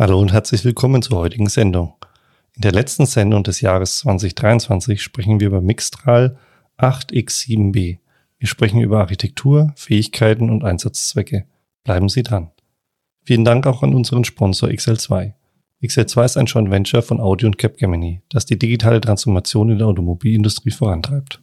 Hallo und herzlich willkommen zur heutigen Sendung. In der letzten Sendung des Jahres 2023 sprechen wir über Mixtral 8X7B. Wir sprechen über Architektur, Fähigkeiten und Einsatzzwecke. Bleiben Sie dran. Vielen Dank auch an unseren Sponsor XL2. XL2 ist ein Joint Venture von Audi und Capgemini, das die digitale Transformation in der Automobilindustrie vorantreibt.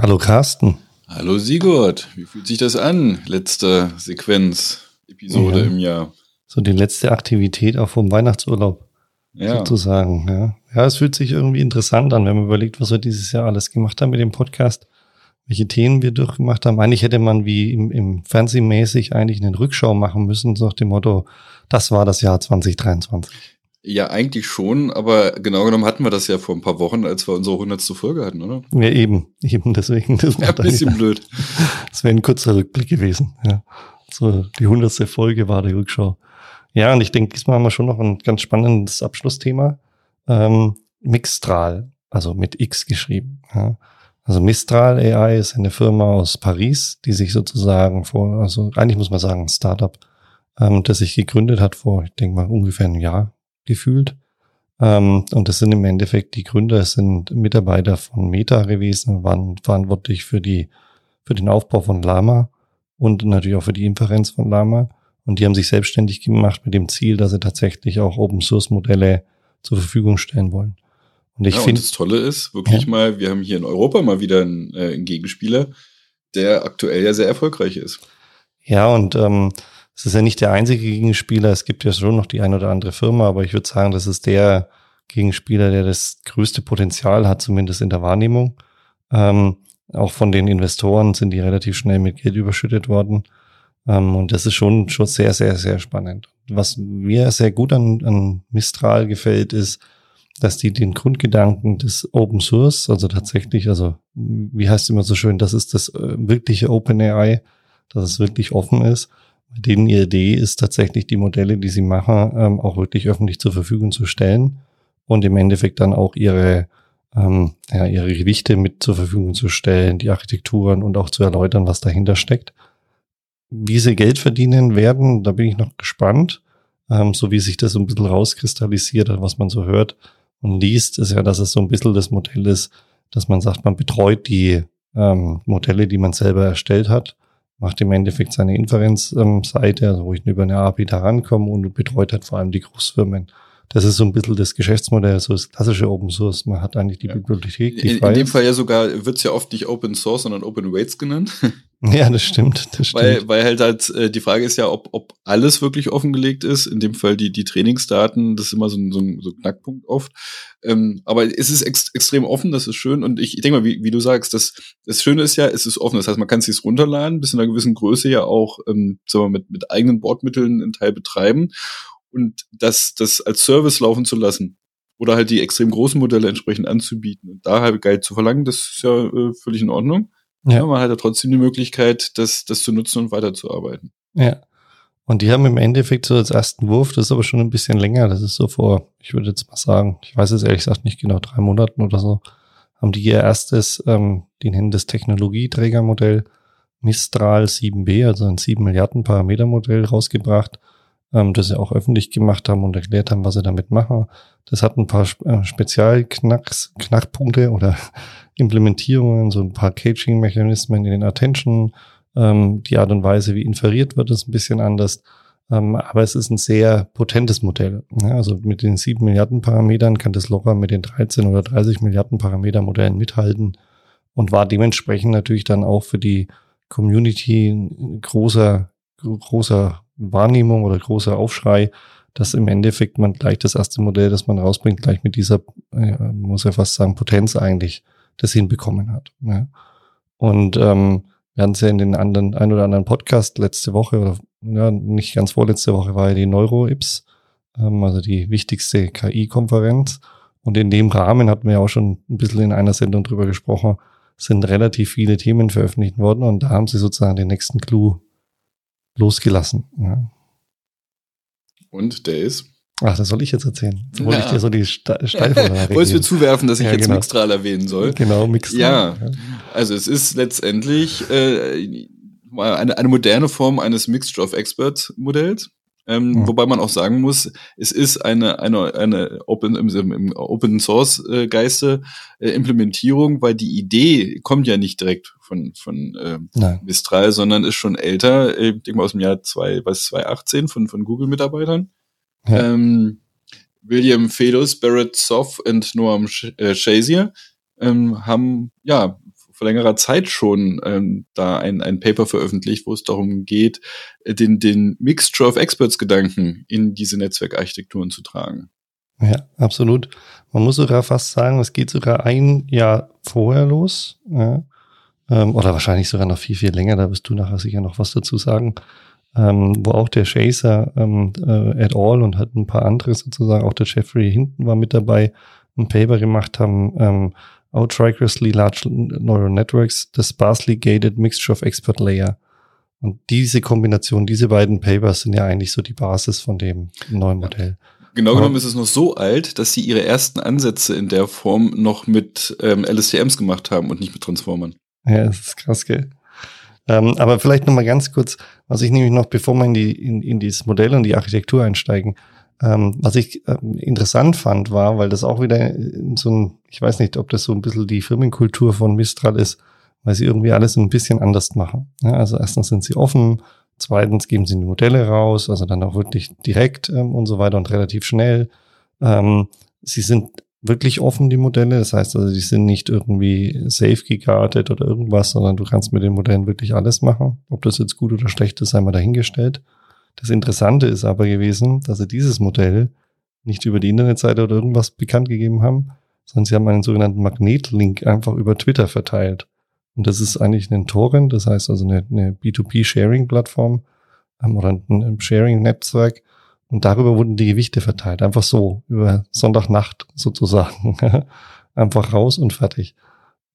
Hallo Carsten. Hallo Sigurd, wie fühlt sich das an? Letzte Sequenz, Episode ja. im Jahr. So die letzte Aktivität auch vom Weihnachtsurlaub ja. sozusagen. Ja. ja, es fühlt sich irgendwie interessant an, wenn man überlegt, was wir dieses Jahr alles gemacht haben mit dem Podcast, welche Themen wir durchgemacht haben. Eigentlich hätte man wie im, im Fernsehmäßig eigentlich eine Rückschau machen müssen, so nach dem Motto, das war das Jahr 2023. Ja, eigentlich schon, aber genau genommen hatten wir das ja vor ein paar Wochen, als wir unsere hundertste Folge hatten, oder? Ja, eben, eben deswegen. Das ja, ein bisschen blöd. Das wäre ein kurzer Rückblick gewesen. Ja. So, die hundertste Folge war die Rückschau. Ja, und ich denke, diesmal haben wir schon noch ein ganz spannendes Abschlussthema. Ähm, Mixtral, also mit X geschrieben. Ja. Also Mistral AI ist eine Firma aus Paris, die sich sozusagen vor, also eigentlich muss man sagen, ein Startup, ähm, das sich gegründet hat vor, ich denke mal, ungefähr einem Jahr gefühlt. Ähm, und das sind im Endeffekt die Gründer, es sind Mitarbeiter von Meta gewesen, waren verantwortlich für die, für den Aufbau von Lama und natürlich auch für die Inferenz von Lama. Und die haben sich selbstständig gemacht mit dem Ziel, dass sie tatsächlich auch Open Source Modelle zur Verfügung stellen wollen. Und ich ja, finde. Das Tolle ist wirklich ja. mal, wir haben hier in Europa mal wieder einen, äh, einen Gegenspieler, der aktuell ja sehr erfolgreich ist. Ja, und ähm, es ist ja nicht der einzige Gegenspieler. Es gibt ja schon noch die ein oder andere Firma, aber ich würde sagen, das ist der Gegenspieler, der das größte Potenzial hat, zumindest in der Wahrnehmung. Ähm, auch von den Investoren sind die relativ schnell mit Geld überschüttet worden. Ähm, und das ist schon, schon sehr, sehr, sehr spannend. Was mir sehr gut an, an Mistral gefällt, ist, dass die den Grundgedanken des Open Source, also tatsächlich, also wie heißt es immer so schön, das ist das äh, wirkliche Open AI, dass es wirklich offen ist. Denen ihre Idee ist tatsächlich die Modelle, die sie machen, ähm, auch wirklich öffentlich zur Verfügung zu stellen und im Endeffekt dann auch ihre ähm, ja, ihre Gewichte mit zur Verfügung zu stellen, die Architekturen und auch zu erläutern, was dahinter steckt. Wie sie Geld verdienen werden, da bin ich noch gespannt. Ähm, so wie sich das so ein bisschen rauskristallisiert was man so hört und liest, ist ja, dass es so ein bisschen das Modell ist, dass man sagt, man betreut die ähm, Modelle, die man selber erstellt hat, macht im Endeffekt seine Inferenzseite, also wo ich über eine API da rankomme und betreut halt vor allem die Großfirmen das ist so ein bisschen das Geschäftsmodell, so das klassische Open Source. Man hat eigentlich die ja. Bibliothek. Die in, in dem Fall ja sogar, wird's ja oft nicht Open Source, sondern Open Weights genannt. Ja, das stimmt. Das stimmt. Weil, weil halt halt äh, die Frage ist ja, ob, ob alles wirklich offengelegt ist. In dem Fall die, die Trainingsdaten, das ist immer so ein, so ein, so ein Knackpunkt oft. Ähm, aber es ist ex extrem offen, das ist schön. Und ich, ich denke mal, wie, wie du sagst, das, das Schöne ist ja, es ist offen. Das heißt, man kann es sich runterladen, bis in einer gewissen Größe ja auch ähm, sagen wir, mit, mit eigenen Bordmitteln einen Teil betreiben und das, das als Service laufen zu lassen oder halt die extrem großen Modelle entsprechend anzubieten und da halt Geld zu verlangen, das ist ja äh, völlig in Ordnung. Ja. ja. man hat ja trotzdem die Möglichkeit, das, das zu nutzen und weiterzuarbeiten. Ja. Und die haben im Endeffekt so als ersten Wurf, das ist aber schon ein bisschen länger, das ist so vor, ich würde jetzt mal sagen, ich weiß es ehrlich gesagt nicht genau, drei Monaten oder so, haben die ihr erstes, ähm, die nennen das Technologieträgermodell Mistral 7b, also ein 7 Milliarden Parameter Modell rausgebracht ähm, das sie auch öffentlich gemacht haben und erklärt haben, was sie damit machen. Das hat ein paar äh, Spezialknacks, Knackpunkte oder Implementierungen, so ein paar Caging-Mechanismen in den Attention. Ähm, die Art und Weise, wie inferiert wird, ist ein bisschen anders. Ähm, aber es ist ein sehr potentes Modell. Ja, also mit den sieben Milliarden Parametern kann das locker mit den 13 oder 30 Milliarden Parameter Modellen mithalten und war dementsprechend natürlich dann auch für die Community ein großer, großer Wahrnehmung oder großer Aufschrei, dass im Endeffekt man gleich das erste Modell, das man rausbringt, gleich mit dieser, äh, muss ja fast sagen, Potenz eigentlich das hinbekommen hat. Ja. Und ähm, wir hatten es ja in den anderen, ein oder anderen Podcast letzte Woche oder ja, nicht ganz vorletzte Woche war ja die Neuro-Ips, ähm, also die wichtigste KI-Konferenz. Und in dem Rahmen hatten wir auch schon ein bisschen in einer Sendung drüber gesprochen, sind relativ viele Themen veröffentlicht worden und da haben sie sozusagen den nächsten Clou losgelassen. Ja. Und der ist? Ach, das soll ich jetzt erzählen. Jetzt wollte ja. ich dir so die Steilvorlage Wolltest du zuwerfen, dass ich ja, jetzt genau. Mixtral erwähnen soll? Genau, Mixtral. Ja, also es ist letztendlich äh, eine, eine moderne Form eines Mixture of Experts Modells. Ähm, mhm. Wobei man auch sagen muss, es ist eine, eine, eine Open, im, im Open Source äh, Geiste äh, Implementierung, weil die Idee kommt ja nicht direkt von, von äh, Mistral, sondern ist schon älter, äh, ich denke mal aus dem Jahr zwei, was, 2018 von, von Google-Mitarbeitern. Ja. Ähm, William Fedus, Barrett Soff und Noam äh, Shazier ähm, haben ja vor längerer Zeit schon ähm, da ein, ein Paper veröffentlicht, wo es darum geht, äh, den, den Mixture of Experts Gedanken in diese Netzwerkarchitekturen zu tragen. Ja, absolut. Man muss sogar fast sagen, es geht sogar ein Jahr vorher los. Ja. Ähm, oder wahrscheinlich sogar noch viel, viel länger. Da wirst du nachher sicher noch was dazu sagen. Ähm, wo auch der Chaser ähm, äh, et al. und hat ein paar andere sozusagen, auch der Jeffrey hinten war mit dabei, ein Paper gemacht haben, ähm, outrigorously large neural networks, the sparsely gated mixture of expert layer. Und diese Kombination, diese beiden Papers sind ja eigentlich so die Basis von dem neuen Modell. Genau genommen ist es noch so alt, dass sie ihre ersten Ansätze in der Form noch mit ähm, LSTMs gemacht haben und nicht mit Transformern. Ja, das ist krass, gell? Ähm, aber vielleicht noch mal ganz kurz, was ich nämlich noch, bevor wir in, die, in, in dieses Modell und die Architektur einsteigen, ähm, was ich ähm, interessant fand, war, weil das auch wieder so ein, ich weiß nicht, ob das so ein bisschen die Firmenkultur von Mistral ist, weil sie irgendwie alles ein bisschen anders machen. Ja, also erstens sind sie offen, zweitens geben sie die Modelle raus, also dann auch wirklich direkt ähm, und so weiter und relativ schnell. Ähm, sie sind wirklich offen, die Modelle. Das heißt also, die sind nicht irgendwie safe geguardet oder irgendwas, sondern du kannst mit den Modellen wirklich alles machen. Ob das jetzt gut oder schlecht ist, sei mal dahingestellt. Das Interessante ist aber gewesen, dass sie dieses Modell nicht über die Internetseite oder irgendwas bekannt gegeben haben, sondern sie haben einen sogenannten Magnetlink einfach über Twitter verteilt. Und das ist eigentlich ein Torrent, das heißt also eine, eine B2B-Sharing-Plattform ähm, oder ein Sharing-Netzwerk. Und darüber wurden die Gewichte verteilt, einfach so, über Sonntagnacht sozusagen. einfach raus und fertig.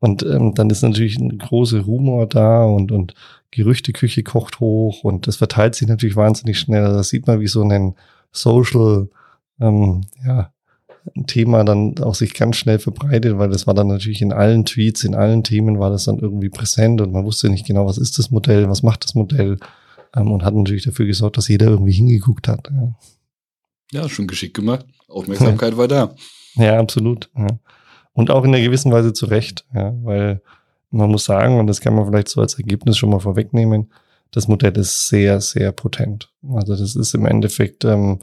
Und ähm, dann ist natürlich ein großer Rumor da und, und Gerüchteküche kocht hoch und das verteilt sich natürlich wahnsinnig schnell. Das sieht man, wie so ein Social ähm, ja, Thema dann auch sich ganz schnell verbreitet, weil das war dann natürlich in allen Tweets, in allen Themen war das dann irgendwie präsent und man wusste nicht genau, was ist das Modell, was macht das Modell ähm, und hat natürlich dafür gesorgt, dass jeder irgendwie hingeguckt hat. Ja, ja schon geschickt gemacht. Aufmerksamkeit war da. Ja, absolut. Ja. Und auch in einer gewissen Weise zu Recht, ja, weil man muss sagen, und das kann man vielleicht so als Ergebnis schon mal vorwegnehmen, das Modell ist sehr, sehr potent. Also das ist im Endeffekt, ähm,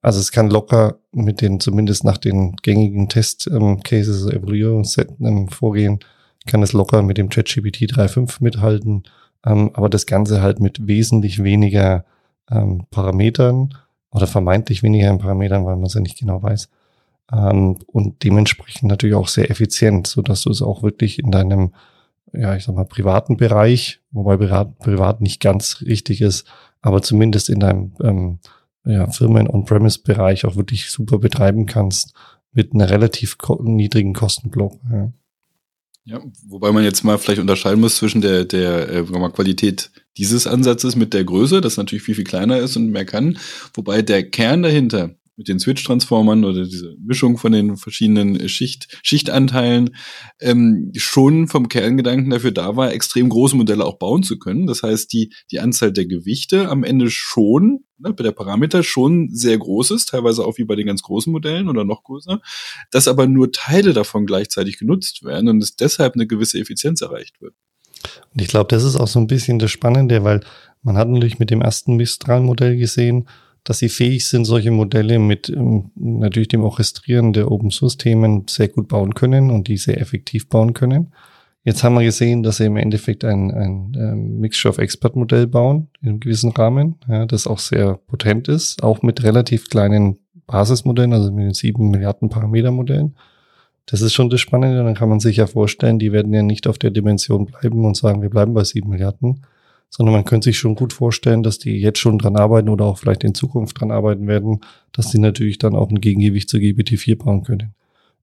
also es kann locker mit den, zumindest nach den gängigen Test-Cases, ähm, Evaluierungssätzen ähm, vorgehen, kann es locker mit dem ChatGPT 3.5 mithalten, ähm, aber das Ganze halt mit wesentlich weniger ähm, Parametern oder vermeintlich weniger Parametern, weil man es ja nicht genau weiß. Ähm, und dementsprechend natürlich auch sehr effizient, so dass du es auch wirklich in deinem ja, ich sag mal, privaten Bereich, wobei privat, nicht ganz richtig ist, aber zumindest in deinem ähm, ja, Firmen-On-Premise-Bereich auch wirklich super betreiben kannst mit einer relativ ko niedrigen Kostenblock. Ja. Ja, wobei man jetzt mal vielleicht unterscheiden muss zwischen der, der äh, Qualität dieses Ansatzes mit der Größe, das natürlich viel, viel kleiner ist und mehr kann. Wobei der Kern dahinter, mit den Switch-Transformern oder diese Mischung von den verschiedenen Schicht, Schichtanteilen ähm, schon vom Kerngedanken dafür da war, extrem große Modelle auch bauen zu können. Das heißt, die, die Anzahl der Gewichte am Ende schon, ne, bei der Parameter schon sehr groß ist, teilweise auch wie bei den ganz großen Modellen oder noch größer, dass aber nur Teile davon gleichzeitig genutzt werden und es deshalb eine gewisse Effizienz erreicht wird. Und ich glaube, das ist auch so ein bisschen das Spannende, weil man hat natürlich mit dem ersten Mistral-Modell gesehen, dass sie fähig sind, solche Modelle mit ähm, natürlich dem Orchestrieren der Open Source Themen sehr gut bauen können und die sehr effektiv bauen können. Jetzt haben wir gesehen, dass sie im Endeffekt ein, ein ähm, Mixture of Expert Modell bauen in einem gewissen Rahmen, ja, das auch sehr potent ist, auch mit relativ kleinen Basismodellen, also mit den sieben Milliarden Parameter Modellen. das ist schon das Spannende. Dann kann man sich ja vorstellen, die werden ja nicht auf der Dimension bleiben und sagen, wir bleiben bei sieben Milliarden, sondern man könnte sich schon gut vorstellen, dass die jetzt schon dran arbeiten oder auch vielleicht in Zukunft dran arbeiten werden, dass die natürlich dann auch ein Gegengewicht zur GPT-4 bauen können.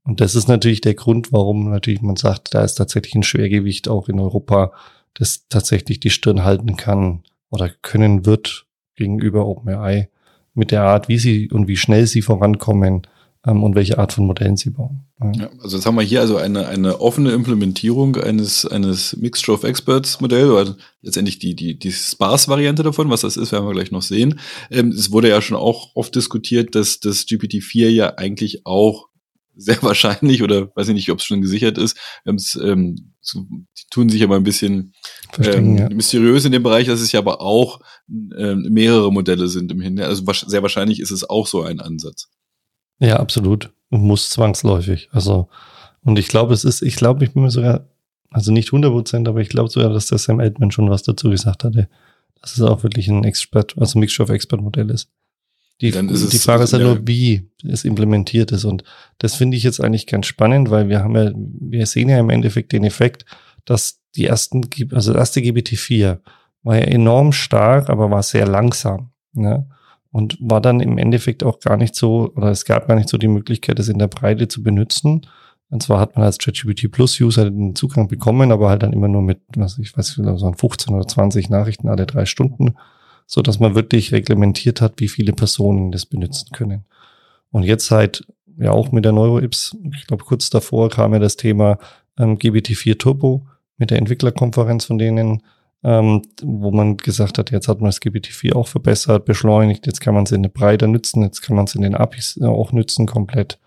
Und das ist natürlich der Grund, warum natürlich man sagt, da ist tatsächlich ein Schwergewicht auch in Europa, das tatsächlich die Stirn halten kann oder können wird gegenüber OpenAI mit der Art, wie sie und wie schnell sie vorankommen ähm, und welche Art von Modellen sie bauen. Ja. ja. also jetzt haben wir hier also eine, eine offene Implementierung eines, eines Mixture of Experts Modell oder letztendlich die, die, die Sparse-Variante davon. Was das ist, werden wir gleich noch sehen. Ähm, es wurde ja schon auch oft diskutiert, dass das GPT-4 ja eigentlich auch sehr wahrscheinlich oder weiß ich nicht, ob es schon gesichert ist. Ähm, so, die tun sich aber ein bisschen ähm, ja. mysteriös in dem Bereich, dass es ja aber auch ähm, mehrere Modelle sind im Hintergrund. Also sehr wahrscheinlich ist es auch so ein Ansatz. Ja, absolut. Muss zwangsläufig. Also, und ich glaube, es ist, ich glaube, ich bin mir sogar, also nicht 100 Prozent, aber ich glaube sogar, dass der Sam Altman schon was dazu gesagt hatte, dass es auch wirklich ein Expert, also ein Mixture of Expert Modell ist. Die, die Frage ist ja nur, wie es implementiert ist. Und das finde ich jetzt eigentlich ganz spannend, weil wir haben ja, wir sehen ja im Endeffekt den Effekt, dass die ersten, also das erste GPT-4 war ja enorm stark, aber war sehr langsam. Ne? Und war dann im Endeffekt auch gar nicht so, oder es gab gar nicht so die Möglichkeit, das in der Breite zu benutzen. Und zwar hat man als ChatGPT Plus User den Zugang bekommen, aber halt dann immer nur mit, was ich weiß, so 15 oder 20 Nachrichten alle drei Stunden, so dass man wirklich reglementiert hat, wie viele Personen das benutzen können. Und jetzt seit, ja auch mit der NeuroIPS, ich glaube kurz davor kam ja das Thema ähm, GBT4 Turbo mit der Entwicklerkonferenz von denen, ähm, wo man gesagt hat, jetzt hat man das GPT-4 auch verbessert, beschleunigt, jetzt kann man es in der Breite nutzen, jetzt kann man es in den APIs äh, auch nutzen komplett.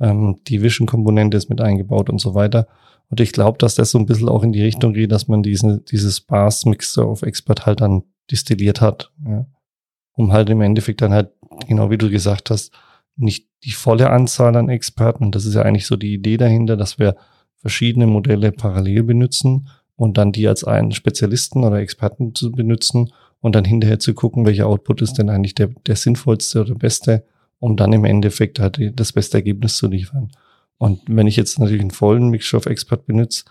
Ähm, die Vision-Komponente ist mit eingebaut und so weiter. Und ich glaube, dass das so ein bisschen auch in die Richtung geht, dass man diesen, dieses Sparse-Mixer auf Expert halt dann distilliert hat. Ja. Um halt im Endeffekt dann halt, genau wie du gesagt hast, nicht die volle Anzahl an Experten, und das ist ja eigentlich so die Idee dahinter, dass wir verschiedene Modelle parallel benutzen, und dann die als einen Spezialisten oder Experten zu benutzen und dann hinterher zu gucken, welcher Output ist denn eigentlich der, der sinnvollste oder beste, um dann im Endeffekt halt das beste Ergebnis zu liefern. Und wenn ich jetzt natürlich einen vollen Mixture of Expert benutze,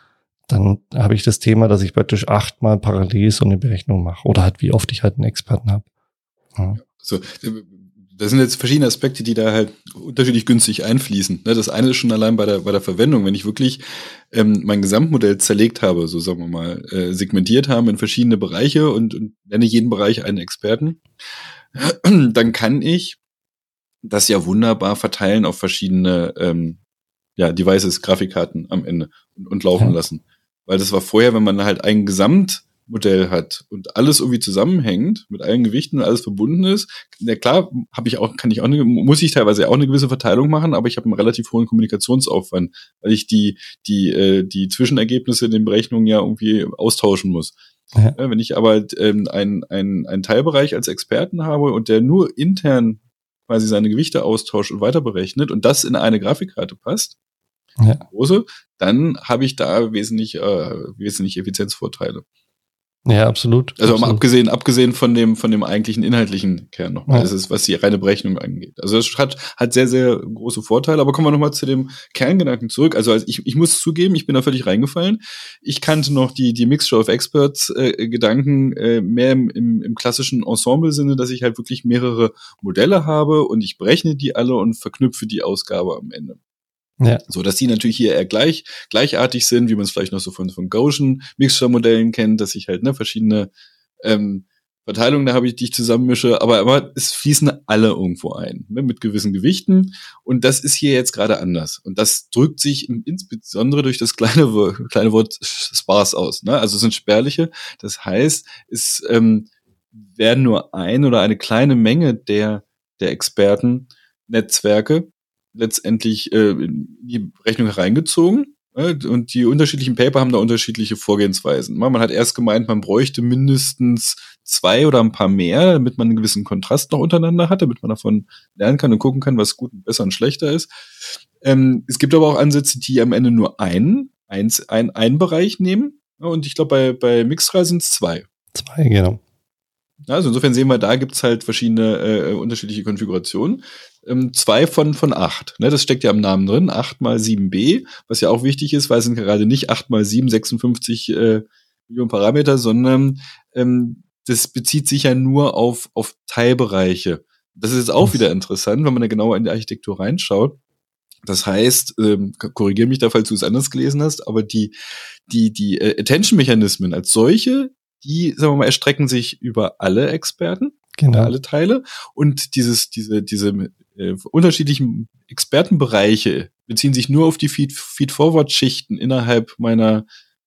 dann habe ich das Thema, dass ich praktisch achtmal parallel so eine Berechnung mache oder halt wie oft ich halt einen Experten habe. Ja. So, das sind jetzt verschiedene Aspekte, die da halt unterschiedlich günstig einfließen. Ne, das eine ist schon allein bei der, bei der Verwendung. Wenn ich wirklich ähm, mein Gesamtmodell zerlegt habe, so sagen wir mal, äh, segmentiert habe in verschiedene Bereiche und, und nenne jeden Bereich einen Experten, dann kann ich das ja wunderbar verteilen auf verschiedene ähm, ja, Devices, Grafikkarten am Ende und, und laufen ja. lassen. Weil das war vorher, wenn man halt ein Gesamt Modell hat und alles irgendwie zusammenhängt, mit allen Gewichten und alles verbunden ist, na klar, habe ich auch, kann ich auch eine, muss ich teilweise auch eine gewisse Verteilung machen, aber ich habe einen relativ hohen Kommunikationsaufwand, weil ich die, die, äh, die Zwischenergebnisse in den Berechnungen ja irgendwie austauschen muss. Ja. Wenn ich aber ähm, einen, einen Teilbereich als Experten habe und der nur intern quasi seine Gewichte austauscht und weiter berechnet und das in eine Grafikkarte passt, ja. große, dann habe ich da wesentlich, äh, wesentlich Effizienzvorteile. Ja, absolut. Also absolut. abgesehen, abgesehen von dem, von dem eigentlichen inhaltlichen Kern nochmal. Ja. Das ist, was die reine Berechnung angeht. Also das hat, hat sehr, sehr große Vorteile. Aber kommen wir nochmal zu dem Kerngedanken zurück. Also, also ich, ich muss zugeben, ich bin da völlig reingefallen. Ich kannte noch die, die Mixture of Experts äh, Gedanken äh, mehr im, im, im klassischen Ensemble-Sinne, dass ich halt wirklich mehrere Modelle habe und ich berechne die alle und verknüpfe die Ausgabe am Ende. Ja. So, dass die natürlich hier eher gleich, gleichartig sind, wie man es vielleicht noch so von, von Gaussian Mixture-Modellen kennt, dass ich halt, ne, verschiedene, ähm, Verteilungen da habe ich, die ich zusammenmische, aber, aber es fließen alle irgendwo ein, ne, mit gewissen Gewichten. Und das ist hier jetzt gerade anders. Und das drückt sich insbesondere durch das kleine, kleine Wort Sparse aus. Ne? Also es sind spärliche. Das heißt, es ähm, werden nur ein oder eine kleine Menge der, der Experten Netzwerke letztendlich äh, in die Rechnung hereingezogen. Äh, und die unterschiedlichen Paper haben da unterschiedliche Vorgehensweisen. Man hat erst gemeint, man bräuchte mindestens zwei oder ein paar mehr, damit man einen gewissen Kontrast noch untereinander hat, damit man davon lernen kann und gucken kann, was gut und besser und schlechter ist. Ähm, es gibt aber auch Ansätze, die am Ende nur einen, eins, ein, einen Bereich nehmen. Und ich glaube, bei, bei Mixtra sind es zwei. Zwei, genau. Also insofern sehen wir, da gibt's halt verschiedene äh, unterschiedliche Konfigurationen. Ähm, zwei von, von acht. Ne? Das steckt ja im Namen drin. acht mal sieben b was ja auch wichtig ist, weil es sind gerade nicht acht mal sieben 56 äh, Millionen Parameter, sondern ähm, das bezieht sich ja nur auf, auf Teilbereiche. Das ist jetzt auch wieder interessant, wenn man da genauer in die Architektur reinschaut. Das heißt, ähm, korrigiere mich da, falls du es anders gelesen hast, aber die, die, die äh, Attention-Mechanismen als solche, die, sagen wir mal, erstrecken sich über alle Experten, genau. alle Teile. Und dieses, diese, diese äh, unterschiedlichen Expertenbereiche beziehen sich nur auf die Feed-Forward-Schichten innerhalb meiner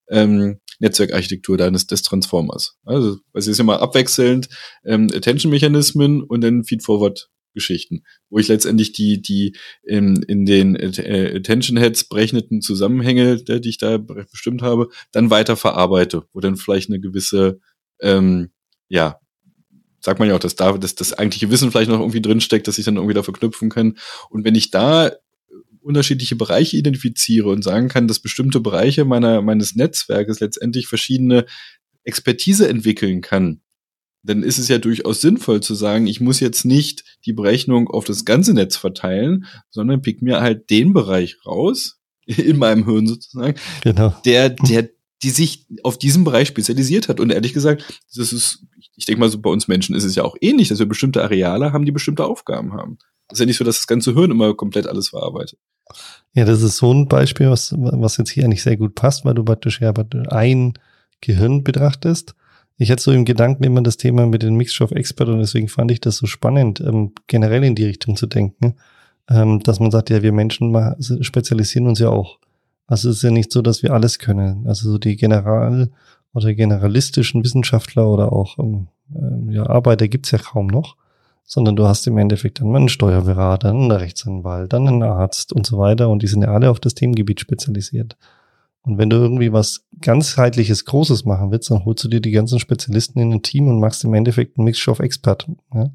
ähm, Netzwerkarchitektur deines des Transformers. Also, es ist immer abwechselnd ähm, Attention-Mechanismen und dann Feed-Forward Geschichten, wo ich letztendlich die, die in, in den äh, Attention Heads berechneten Zusammenhänge, die ich da bestimmt habe, dann weiter verarbeite, wo dann vielleicht eine gewisse, ähm, ja, sagt man ja auch, dass da dass das eigentliche Wissen vielleicht noch irgendwie drinsteckt, dass ich dann irgendwie da verknüpfen kann. Und wenn ich da unterschiedliche Bereiche identifiziere und sagen kann, dass bestimmte Bereiche meiner, meines Netzwerkes letztendlich verschiedene Expertise entwickeln kann, dann ist es ja durchaus sinnvoll zu sagen, ich muss jetzt nicht die Berechnung auf das ganze Netz verteilen, sondern pick mir halt den Bereich raus, in meinem Hirn sozusagen, genau. der, der, die sich auf diesen Bereich spezialisiert hat. Und ehrlich gesagt, das ist, ich denke mal, so bei uns Menschen ist es ja auch ähnlich, dass wir bestimmte Areale haben, die bestimmte Aufgaben haben. Das ist ja nicht so, dass das ganze Hirn immer komplett alles verarbeitet. Ja, das ist so ein Beispiel, was, was jetzt hier eigentlich sehr gut passt, weil du praktisch ja ein Gehirn betrachtest. Ich hatte so im Gedanken immer das Thema mit den Mixture of Expert und deswegen fand ich das so spannend, ähm, generell in die Richtung zu denken, ähm, dass man sagt, ja, wir Menschen spezialisieren uns ja auch. Also es ist ja nicht so, dass wir alles können. Also so die General- oder generalistischen Wissenschaftler oder auch äh, ja, Arbeiter gibt's ja kaum noch sondern du hast im Endeffekt dann einen Steuerberater, einen Rechtsanwalt, dann einen Arzt und so weiter und die sind ja alle auf das Themengebiet spezialisiert. Und wenn du irgendwie was ganzheitliches, Großes machen willst, dann holst du dir die ganzen Spezialisten in ein Team und machst im Endeffekt einen Mixture of Expert. Ja?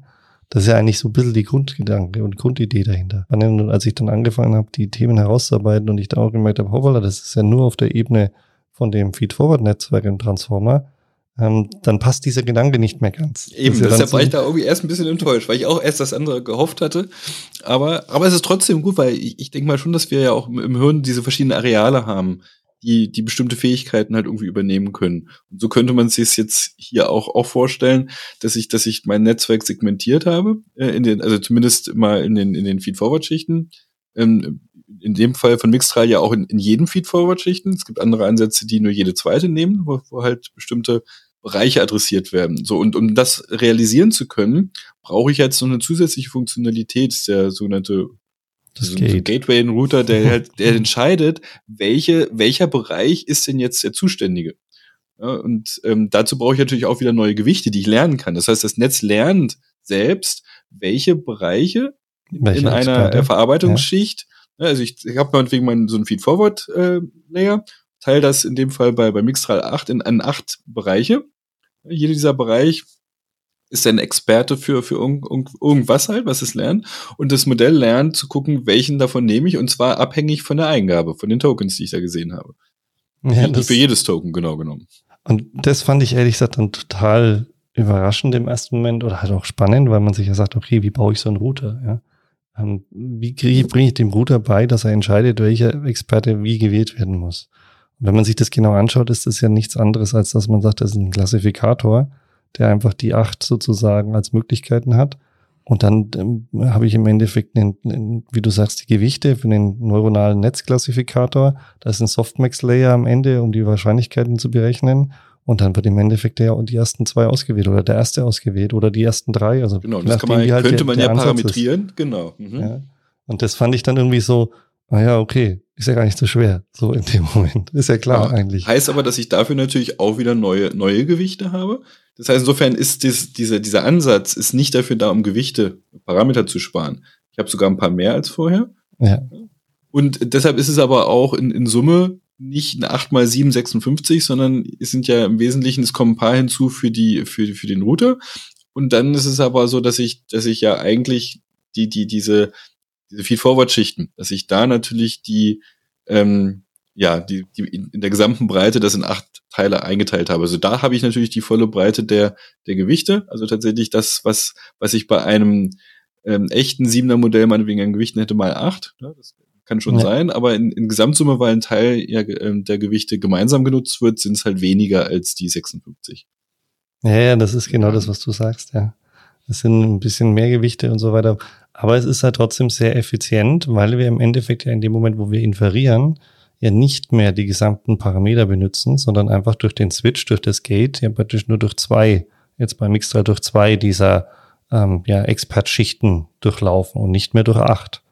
Das ist ja eigentlich so ein bisschen die Grundgedanke und Grundidee dahinter. Und als ich dann angefangen habe, die Themen herauszuarbeiten und ich dann auch gemerkt habe, hoppala, das ist ja nur auf der Ebene von dem Feed-Forward-Netzwerk im Transformer, ähm, dann passt dieser Gedanke nicht mehr ganz. Eben, deshalb war ich da irgendwie erst ein bisschen enttäuscht, weil ich auch erst das andere gehofft hatte. Aber, aber es ist trotzdem gut, weil ich, ich denke mal schon, dass wir ja auch im Hirn diese verschiedenen Areale haben, die, die bestimmte Fähigkeiten halt irgendwie übernehmen können. Und so könnte man sich jetzt hier auch, auch vorstellen, dass ich, dass ich mein Netzwerk segmentiert habe, äh, in den, also zumindest mal in den, in den Feed-Forward-Schichten. Ähm, in dem Fall von Mixtral ja auch in, in jedem Feed-Forward-Schichten. Es gibt andere Ansätze, die nur jede zweite nehmen, wo, wo halt bestimmte Bereiche adressiert werden. So, und um das realisieren zu können, brauche ich jetzt so eine zusätzliche Funktionalität, der sogenannte das so Gateway ein Router, der halt, der entscheidet, welche, welcher Bereich ist denn jetzt der Zuständige. Ja, und ähm, dazu brauche ich natürlich auch wieder neue Gewichte, die ich lernen kann. Das heißt, das Netz lernt selbst, welche Bereiche welche in einer äh, Verarbeitungsschicht, ja. also ich, ich habe meinetwegen meinen so einen Feed-Forward-Layer, teile das in dem Fall bei, bei Mixtral 8 in, in acht Bereiche. Jeder dieser Bereich ist ein Experte für, für irgend, irgendwas halt, was es lernt. Und das Modell lernt zu gucken, welchen davon nehme ich, und zwar abhängig von der Eingabe, von den Tokens, die ich da gesehen habe. Ja, das, für jedes Token genau genommen. Und das fand ich ehrlich gesagt dann total überraschend im ersten Moment oder halt auch spannend, weil man sich ja sagt, okay, wie baue ich so einen Router? Ja? Ähm, wie bringe ich dem Router bei, dass er entscheidet, welcher Experte wie gewählt werden muss? Und wenn man sich das genau anschaut, ist das ja nichts anderes, als dass man sagt, das ist ein Klassifikator, der einfach die acht sozusagen als Möglichkeiten hat. Und dann ähm, habe ich im Endeffekt, einen, einen, wie du sagst, die Gewichte für den neuronalen Netzklassifikator. Da ist ein Softmax-Layer am Ende, um die Wahrscheinlichkeiten zu berechnen. Und dann wird im Endeffekt der die ersten zwei ausgewählt oder der erste ausgewählt oder die ersten drei. Also genau, das kann man, halt könnte der, man ja parametrieren. Ist. Genau. Mhm. Ja. Und das fand ich dann irgendwie so, ah ja, okay, ist ja gar nicht so schwer, so in dem Moment. Ist ja klar ja, eigentlich. Heißt aber, dass ich dafür natürlich auch wieder neue, neue Gewichte habe. Das heißt, insofern ist dies, dieser, dieser Ansatz ist nicht dafür da, um Gewichte, Parameter zu sparen. Ich habe sogar ein paar mehr als vorher. Ja. Und deshalb ist es aber auch in, in Summe nicht ein 8 mal 7 56, sondern es sind ja im Wesentlichen, es kommen ein paar hinzu für die, für, für den Router. Und dann ist es aber so, dass ich, dass ich ja eigentlich die, die, diese, diese Feed-Forward-Schichten, dass ich da natürlich die, ähm, ja, die, die in der gesamten Breite das in acht Teile eingeteilt habe. Also da habe ich natürlich die volle Breite der, der Gewichte. Also tatsächlich das, was, was ich bei einem ähm, echten Siebener Modell meinetwegen an Gewichten hätte, mal acht. Ja, das kann schon ja. sein, aber in, in Gesamtsumme, weil ein Teil ja, äh, der Gewichte gemeinsam genutzt wird, sind es halt weniger als die 56. Ja, ja, das ist genau das, was du sagst, ja. Es sind ein bisschen mehr Gewichte und so weiter. Aber es ist halt trotzdem sehr effizient, weil wir im Endeffekt ja in dem Moment, wo wir inferieren, ja nicht mehr die gesamten Parameter benutzen, sondern einfach durch den Switch, durch das Gate, ja praktisch nur durch zwei, jetzt bei Mixtra durch zwei dieser ähm, ja, Expert-Schichten durchlaufen und nicht mehr durch acht.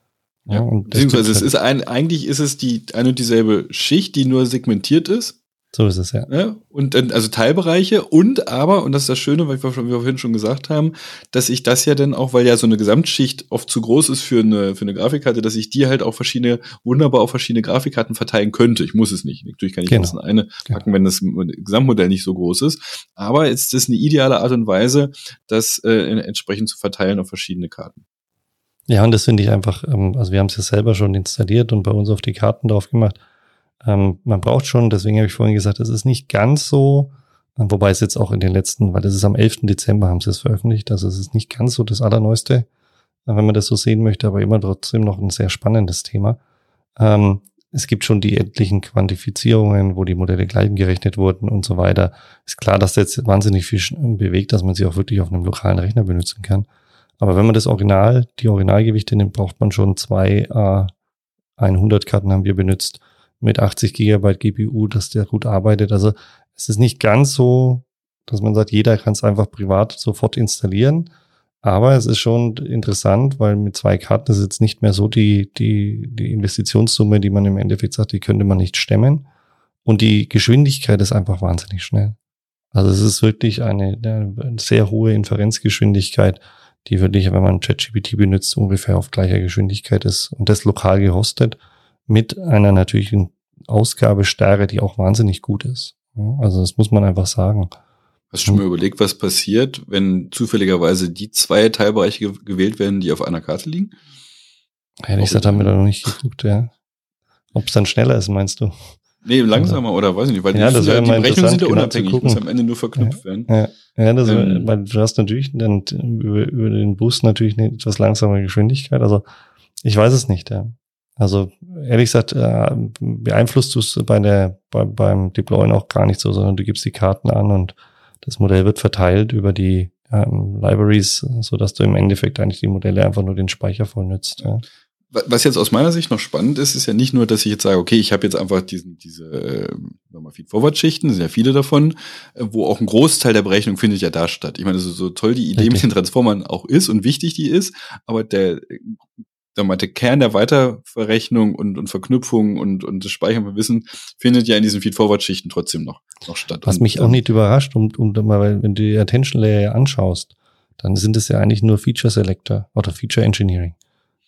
Ja, ja beziehungsweise es ist ein, eigentlich ist es die eine und dieselbe Schicht, die nur segmentiert ist. So ist es, ja. ja. Und dann, also Teilbereiche und aber, und das ist das Schöne, weil wir vorhin schon gesagt haben, dass ich das ja dann auch, weil ja so eine Gesamtschicht oft zu groß ist für eine, für eine Grafikkarte, dass ich die halt auch verschiedene, wunderbar auf verschiedene Grafikkarten verteilen könnte. Ich muss es nicht. Natürlich kann ich genau. das in eine packen, wenn das Gesamtmodell nicht so groß ist. Aber es ist eine ideale Art und Weise, das äh, entsprechend zu verteilen auf verschiedene Karten. Ja, und das finde ich einfach, ähm, also wir haben es ja selber schon installiert und bei uns auf die Karten drauf gemacht ähm, man braucht schon, deswegen habe ich vorhin gesagt, es ist nicht ganz so, äh, wobei es jetzt auch in den letzten, weil das ist am 11. Dezember haben sie es veröffentlicht, also es ist nicht ganz so das Allerneueste, äh, wenn man das so sehen möchte, aber immer trotzdem noch ein sehr spannendes Thema. Ähm, es gibt schon die endlichen Quantifizierungen, wo die Modelle gleichengerechnet wurden und so weiter. Ist klar, dass das jetzt wahnsinnig viel bewegt, dass man sie auch wirklich auf einem lokalen Rechner benutzen kann. Aber wenn man das Original, die Originalgewichte nimmt, braucht man schon zwei äh, 100 Karten haben wir benutzt mit 80 Gigabyte GPU, dass der gut arbeitet. Also es ist nicht ganz so, dass man sagt, jeder kann es einfach privat sofort installieren. Aber es ist schon interessant, weil mit zwei Karten ist jetzt nicht mehr so die, die, die Investitionssumme, die man im Endeffekt sagt, die könnte man nicht stemmen. Und die Geschwindigkeit ist einfach wahnsinnig schnell. Also es ist wirklich eine, eine sehr hohe Inferenzgeschwindigkeit, die wirklich, wenn man ChatGPT benutzt, ungefähr auf gleicher Geschwindigkeit ist und das lokal gehostet mit einer natürlichen Ausgabestarre, die auch wahnsinnig gut ist. Also das muss man einfach sagen. Hast du schon mal überlegt, was passiert, wenn zufälligerweise die zwei Teilbereiche gewählt werden, die auf einer Karte liegen? Ehrlich gesagt haben wir da noch nicht geguckt, ja. Ob es dann schneller ist, meinst du? Nee, langsamer oder, weiß ich nicht, weil ja, die, ja, die Rechnungen sind ja genau unabhängig, muss am Ende nur verknüpft ja, werden. Ja, ja das ähm, weil du hast natürlich dann über, über den Bus natürlich eine etwas langsamere Geschwindigkeit. Also ich weiß es nicht, ja. Also ehrlich gesagt, äh, beeinflusst du es bei der, bei, beim Deployen auch gar nicht so, sondern du gibst die Karten an und das Modell wird verteilt über die ähm, Libraries, so dass du im Endeffekt eigentlich die Modelle einfach nur den Speicher voll nützt. Ja. Was jetzt aus meiner Sicht noch spannend ist, ist ja nicht nur, dass ich jetzt sage, okay, ich habe jetzt einfach diesen, diese äh, nochmal Feed-Forward-Schichten, sind ja viele davon, äh, wo auch ein Großteil der Berechnung findet ja da statt. Ich meine, so, so toll die Idee Richtig. mit den Transformern auch ist und wichtig die ist, aber der der Kern der Weiterverrechnung und, und Verknüpfung und, und das Speichern von Wissen findet ja in diesen Feed-Forward-Schichten trotzdem noch, noch statt. Was mich auch nicht überrascht, um, um mal, wenn du die Attention Layer anschaust, dann sind es ja eigentlich nur Feature Selector oder Feature Engineering,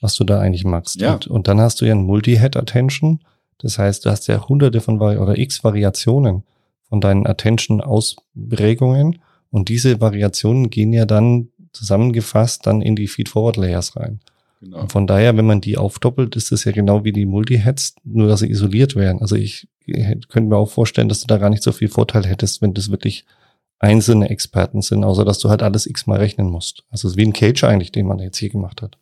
was du da eigentlich magst. Ja. Und, und dann hast du ja ein Multi-Head Attention. Das heißt, du hast ja hunderte von Vari oder x Variationen von deinen Attention-Ausprägungen. Und diese Variationen gehen ja dann zusammengefasst dann in die Feed-Forward-Layers rein. Genau. Von daher, wenn man die aufdoppelt, ist das ja genau wie die Multi-Heads, nur dass sie isoliert werden. Also ich könnte mir auch vorstellen, dass du da gar nicht so viel Vorteil hättest, wenn das wirklich einzelne Experten sind, außer dass du halt alles x-mal rechnen musst. Also es ist wie ein Cage eigentlich, den man jetzt hier gemacht hat.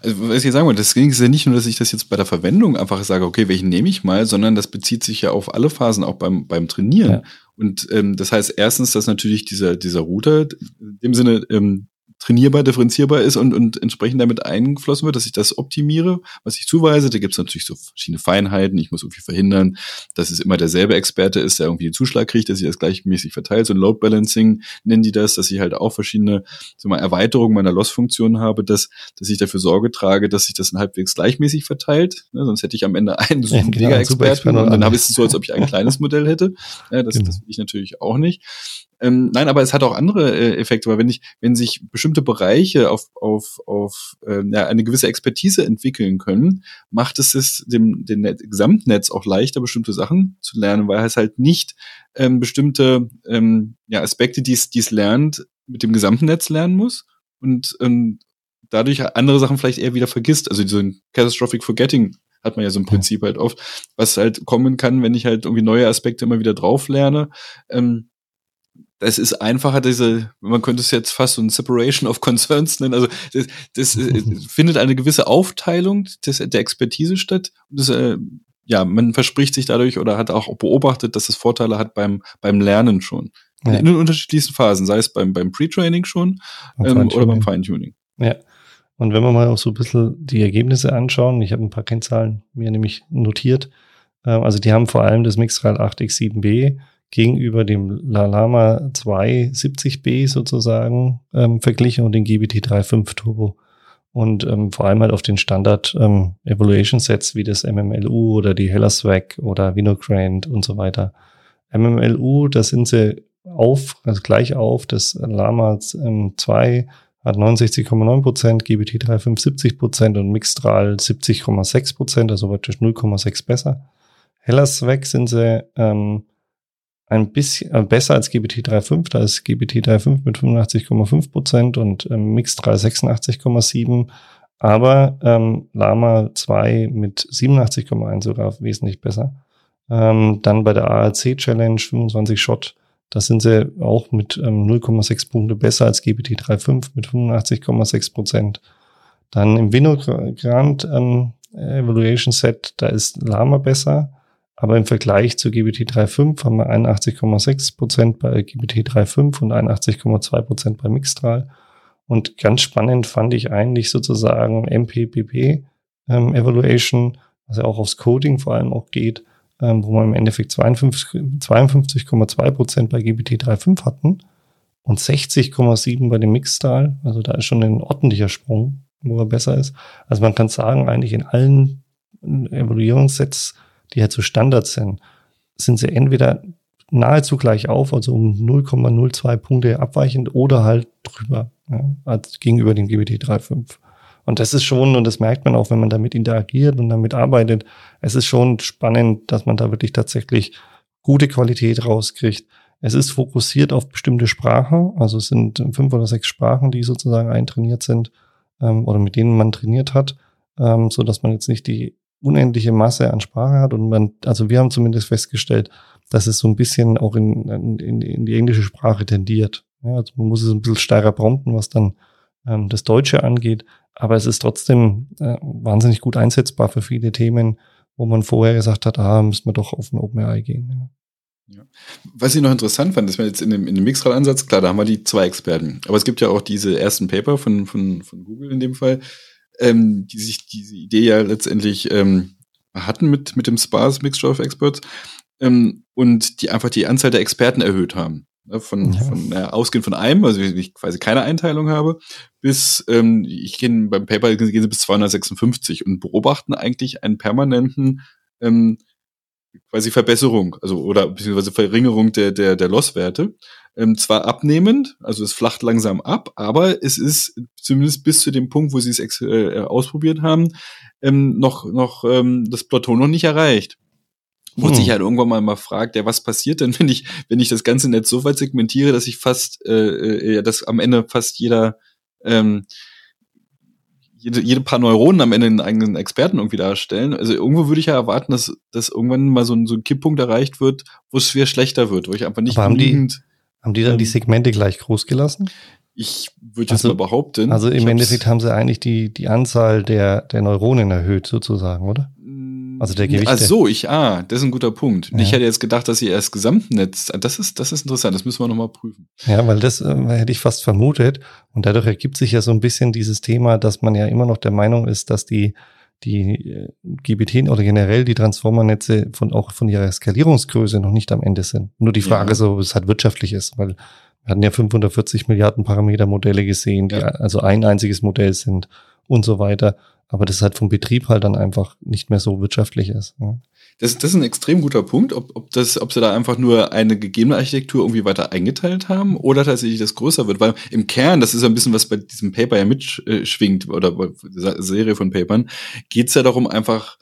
Also, was ich jetzt sagen wollte, das ist ja nicht nur, dass ich das jetzt bei der Verwendung einfach sage, okay, welchen nehme ich mal, sondern das bezieht sich ja auf alle Phasen, auch beim, beim Trainieren. Ja. Und ähm, das heißt erstens, dass natürlich dieser, dieser Router in dem Sinne ähm, trainierbar, differenzierbar ist und, und entsprechend damit eingeflossen wird, dass ich das optimiere, was ich zuweise. Da gibt es natürlich so verschiedene Feinheiten. Ich muss irgendwie verhindern, dass es immer derselbe Experte ist, der irgendwie den Zuschlag kriegt, dass ich das gleichmäßig verteilt. So ein Load Balancing nennen die das, dass ich halt auch verschiedene so mal, Erweiterungen meiner Loss-Funktionen habe, dass, dass ich dafür Sorge trage, dass sich das halbwegs gleichmäßig verteilt. Ne, sonst hätte ich am Ende einen so ja, genau, Mega-Experten und dann habe ich es so, als ob ich ein kleines Modell hätte. Ja, das, genau. das will ich natürlich auch nicht. Ähm, nein, aber es hat auch andere äh, Effekte, weil wenn ich, wenn sich bestimmte Bereiche auf, auf, auf äh, ja, eine gewisse Expertise entwickeln können, macht es es dem, dem Net Gesamtnetz auch leichter, bestimmte Sachen zu lernen, weil es halt nicht ähm, bestimmte ähm, ja, Aspekte, die es lernt, mit dem gesamten Netz lernen muss und ähm, dadurch andere Sachen vielleicht eher wieder vergisst. Also so ein Catastrophic Forgetting hat man ja so ein Prinzip halt oft, was halt kommen kann, wenn ich halt irgendwie neue Aspekte immer wieder drauf lerne. Ähm, das ist einfacher, diese, man könnte es jetzt fast so ein Separation of Concerns nennen. Also das, das äh, findet eine gewisse Aufteilung des, der Expertise statt. Und das, äh, ja, man verspricht sich dadurch oder hat auch beobachtet, dass es Vorteile hat beim, beim Lernen schon. Ja. In den unterschiedlichsten Phasen, sei es beim, beim Pre-Training schon ähm, oder beim Feintuning. Ja. Und wenn wir mal auch so ein bisschen die Ergebnisse anschauen, ich habe ein paar Kennzahlen mir nämlich notiert. Ähm, also die haben vor allem das Mixral 8X7B gegenüber dem Lalama 2 70B sozusagen ähm, verglichen und den GBT 3.5 Turbo. Und ähm, vor allem halt auf den Standard ähm, Evaluation Sets wie das MMLU oder die Hellaswag oder Vinogrand und so weiter. MMLU, da sind sie auf, also gleich auf, das Lama ähm, 2 hat 69,9 Prozent, GBT 3.5 70 Prozent und Mixtral 70,6 Prozent, also praktisch 0,6 besser. Hellaswag sind sie ähm, ein bisschen äh, besser als GBT 3.5. Da ist GBT 3.5 mit 85,5 Prozent und ähm, Mix 3 86,7. Aber ähm, Lama 2 mit 87,1 sogar wesentlich besser. Ähm, dann bei der ARC Challenge 25 Shot, da sind sie auch mit ähm, 0,6 Punkte besser als GBT 3.5 mit 85,6 Prozent. Dann im Vinogrand ähm, Evaluation Set, da ist Lama besser aber im Vergleich zu GBT 3.5 haben wir 81,6 Prozent bei GBT 3.5 und 81,2 Prozent bei Mixtral. Und ganz spannend fand ich eigentlich sozusagen MPPP ähm, Evaluation, was ja auch aufs Coding vor allem auch geht, ähm, wo wir im Endeffekt 52,2 52 Prozent bei GBT 3.5 hatten und 60,7 bei dem Mixstyle. Also da ist schon ein ordentlicher Sprung, wo er besser ist. Also man kann sagen, eigentlich in allen Evaluierungssets die halt so Standards sind, sind sie entweder nahezu gleich auf, also um 0,02 Punkte abweichend oder halt drüber, ja, als gegenüber dem GBT 3.5. Und das ist schon, und das merkt man auch, wenn man damit interagiert und damit arbeitet, es ist schon spannend, dass man da wirklich tatsächlich gute Qualität rauskriegt. Es ist fokussiert auf bestimmte Sprachen, also es sind fünf oder sechs Sprachen, die sozusagen eintrainiert sind ähm, oder mit denen man trainiert hat, ähm, so dass man jetzt nicht die unendliche Masse an Sprache hat und man, also wir haben zumindest festgestellt, dass es so ein bisschen auch in, in, in die englische Sprache tendiert. Ja, also man muss es ein bisschen steiler prompten, was dann ähm, das Deutsche angeht, aber es ist trotzdem äh, wahnsinnig gut einsetzbar für viele Themen, wo man vorher gesagt hat, ah, müssen wir doch auf ein OpenAI gehen. Ja. Ja. Was ich noch interessant fand, ist mir jetzt in dem, in dem Mixral-Ansatz, klar, da haben wir die zwei Experten. Aber es gibt ja auch diese ersten Paper von, von, von Google in dem Fall, ähm, die sich diese Idee ja letztendlich ähm, hatten mit, mit dem Sparse Mixture of Experts ähm, und die einfach die Anzahl der Experten erhöht haben. Ne, von, ja. von äh, ausgehend von einem, also ich quasi keine Einteilung habe, bis ähm, ich gehe beim Paper gehen sie bis 256 und beobachten eigentlich einen permanenten ähm, quasi Verbesserung, also oder beziehungsweise Verringerung der der der Losswerte. Ähm, zwar abnehmend, also es flacht langsam ab, aber es ist zumindest bis zu dem Punkt, wo sie es äh, ausprobiert haben, ähm, noch noch ähm, das Plateau noch nicht erreicht. Wo hm. sich halt irgendwann mal mal fragt, ja, was passiert denn, wenn ich wenn ich das ganze Netz so weit segmentiere, dass ich fast äh, äh, dass am Ende fast jeder ähm, jede, jede paar Neuronen am Ende einen eigenen Experten irgendwie darstellen. Also irgendwo würde ich ja erwarten, dass, dass irgendwann mal so ein, so ein Kipppunkt erreicht wird, wo es wieder schlechter wird, wo ich einfach nicht Aber haben die, haben die dann die ähm, Segmente gleich groß gelassen? Ich würde jetzt also, mal behaupten. Also im Endeffekt haben sie eigentlich die, die Anzahl der, der Neuronen erhöht, sozusagen, oder? Also der Gewicht. Ach so, ich, ah, das ist ein guter Punkt. Ja. Ich hätte jetzt gedacht, dass sie erst Gesamtnetz, das ist, das ist interessant, das müssen wir nochmal prüfen. Ja, weil das äh, hätte ich fast vermutet. Und dadurch ergibt sich ja so ein bisschen dieses Thema, dass man ja immer noch der Meinung ist, dass die, die äh, GBT oder generell die Transformernetze von, auch von ihrer Skalierungsgröße noch nicht am Ende sind. Nur die Frage ja. so, es halt wirtschaftlich ist, weil wir hatten ja 540 Milliarden Parametermodelle gesehen, die ja. also ein einziges Modell sind und so weiter aber das halt vom Betrieb halt dann einfach nicht mehr so wirtschaftlich ist. Ja. Das, das ist ein extrem guter Punkt, ob, ob, das, ob sie da einfach nur eine gegebene Architektur irgendwie weiter eingeteilt haben oder tatsächlich das größer wird. Weil im Kern, das ist ein bisschen, was bei diesem Paper ja mitschwingt oder bei dieser Serie von Papern, geht es ja darum, einfach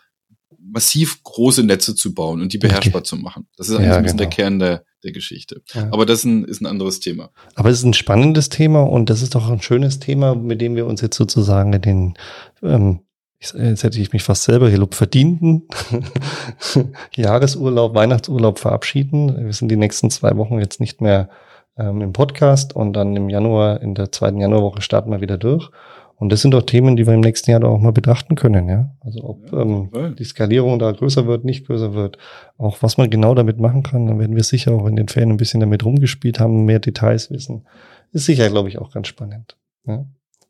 massiv große Netze zu bauen und die beherrschbar okay. zu machen. Das ist eigentlich ja, ein bisschen genau. der Kern der, der Geschichte. Ja. Aber das ist ein, ist ein anderes Thema. Aber es ist ein spannendes Thema und das ist doch ein schönes Thema, mit dem wir uns jetzt sozusagen in den ähm, jetzt hätte ich mich fast selber hier lob verdienten Jahresurlaub, Weihnachtsurlaub verabschieden. Wir sind die nächsten zwei Wochen jetzt nicht mehr ähm, im Podcast und dann im Januar, in der zweiten Januarwoche starten wir wieder durch. Und das sind doch Themen, die wir im nächsten Jahr auch mal betrachten können, ja. Also ob ja, ähm, die Skalierung da größer wird, nicht größer wird, auch was man genau damit machen kann, dann werden wir sicher auch in den Ferien ein bisschen damit rumgespielt haben, mehr Details wissen. Ist sicher, glaube ich, auch ganz spannend. Ja.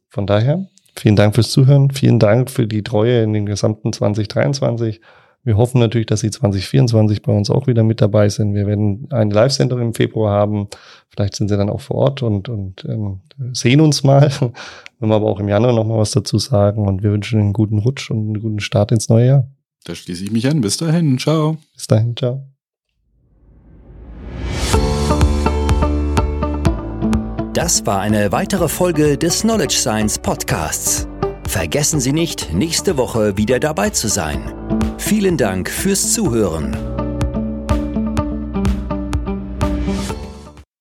Von daher, vielen Dank fürs Zuhören, vielen Dank für die Treue in den gesamten 2023. Wir hoffen natürlich, dass Sie 2024 bei uns auch wieder mit dabei sind. Wir werden eine Live-Center im Februar haben. Vielleicht sind Sie dann auch vor Ort und, und ähm, sehen uns mal. Wenn wir aber auch im Januar noch mal was dazu sagen. Und wir wünschen einen guten Rutsch und einen guten Start ins neue Jahr. Da schließe ich mich an. Bis dahin. Ciao. Bis dahin. Ciao. Das war eine weitere Folge des Knowledge Science Podcasts. Vergessen Sie nicht, nächste Woche wieder dabei zu sein. Vielen Dank fürs Zuhören.